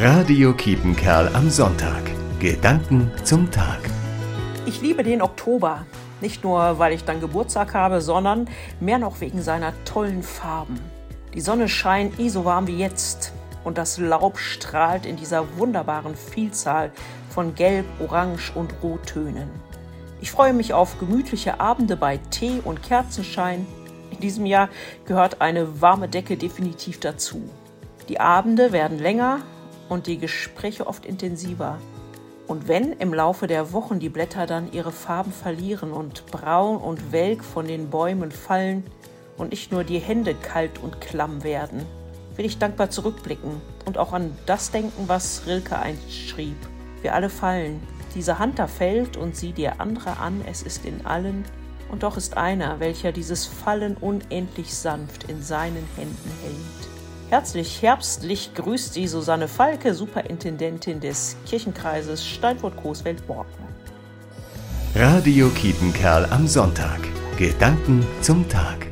Radio Kiepenkerl am Sonntag. Gedanken zum Tag. Ich liebe den Oktober. Nicht nur, weil ich dann Geburtstag habe, sondern mehr noch wegen seiner tollen Farben. Die Sonne scheint nie so warm wie jetzt und das Laub strahlt in dieser wunderbaren Vielzahl von Gelb, Orange und Rottönen. Ich freue mich auf gemütliche Abende bei Tee und Kerzenschein. In diesem Jahr gehört eine warme Decke definitiv dazu. Die Abende werden länger und die Gespräche oft intensiver. Und wenn im Laufe der Wochen die Blätter dann ihre Farben verlieren und braun und welk von den Bäumen fallen und nicht nur die Hände kalt und klamm werden, will ich dankbar zurückblicken und auch an das denken, was Rilke einst schrieb. Wir alle fallen. Diese Hand da fällt und sieh dir andere an, es ist in allen, und doch ist einer, welcher dieses Fallen unendlich sanft in seinen Händen hält. Herzlich herbstlich grüßt Sie Susanne Falke, Superintendentin des Kirchenkreises Steinfurt-Coesfeld-Borken. Radio Kiepenkerl am Sonntag. Gedanken zum Tag.